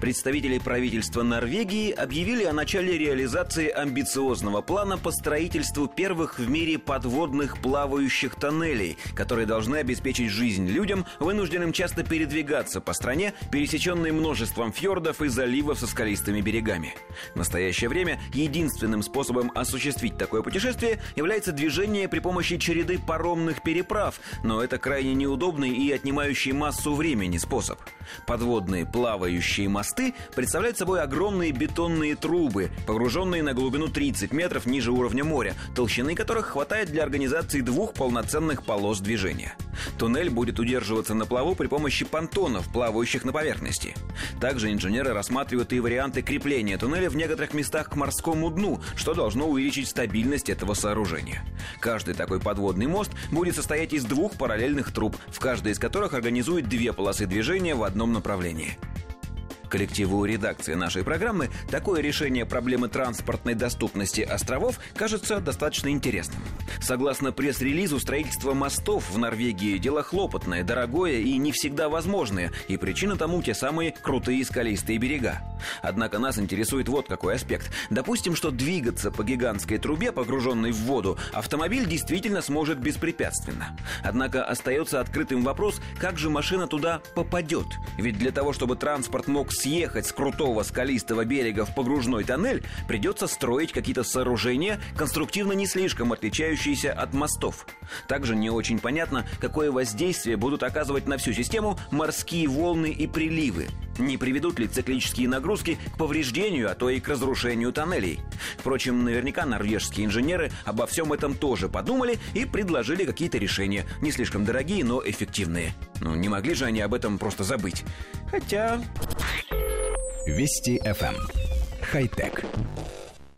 Представители правительства Норвегии объявили о начале реализации амбициозного плана по строительству первых в мире подводных плавающих тоннелей, которые должны обеспечить жизнь людям, вынужденным часто передвигаться по стране, пересеченной множеством фьордов и заливов со скалистыми берегами. В настоящее время единственным способом осуществить такое путешествие является движение при помощи череды паромных переправ, но это крайне неудобный и отнимающий массу времени способ. Подводные плавающие мосты представляют собой огромные бетонные трубы, погруженные на глубину 30 метров ниже уровня моря, толщины которых хватает для организации двух полноценных полос движения. Туннель будет удерживаться на плаву при помощи понтонов, плавающих на поверхности. Также инженеры рассматривают и варианты крепления туннеля в некоторых местах к морскому дну, что должно увеличить стабильность этого сооружения. Каждый такой подводный мост будет состоять из двух параллельных труб, в каждой из которых организует две полосы движения в одном направлении. Коллективу редакции нашей программы такое решение проблемы транспортной доступности островов кажется достаточно интересным. Согласно пресс-релизу, строительство мостов в Норвегии – дело хлопотное, дорогое и не всегда возможное, и причина тому те самые крутые скалистые берега. Однако нас интересует вот какой аспект. Допустим, что двигаться по гигантской трубе, погруженной в воду, автомобиль действительно сможет беспрепятственно. Однако остается открытым вопрос, как же машина туда попадет. Ведь для того, чтобы транспорт мог съехать с крутого скалистого берега в погружной тоннель, придется строить какие-то сооружения, конструктивно не слишком отличающиеся от мостов. Также не очень понятно, какое воздействие будут оказывать на всю систему морские волны и приливы. Не приведут ли циклические нагрузки к повреждению, а то и к разрушению тоннелей? Впрочем, наверняка норвежские инженеры обо всем этом тоже подумали и предложили какие-то решения, не слишком дорогие, но эффективные. Ну, не могли же они об этом просто забыть. Хотя... Вести FM. Эм. Хай-тек.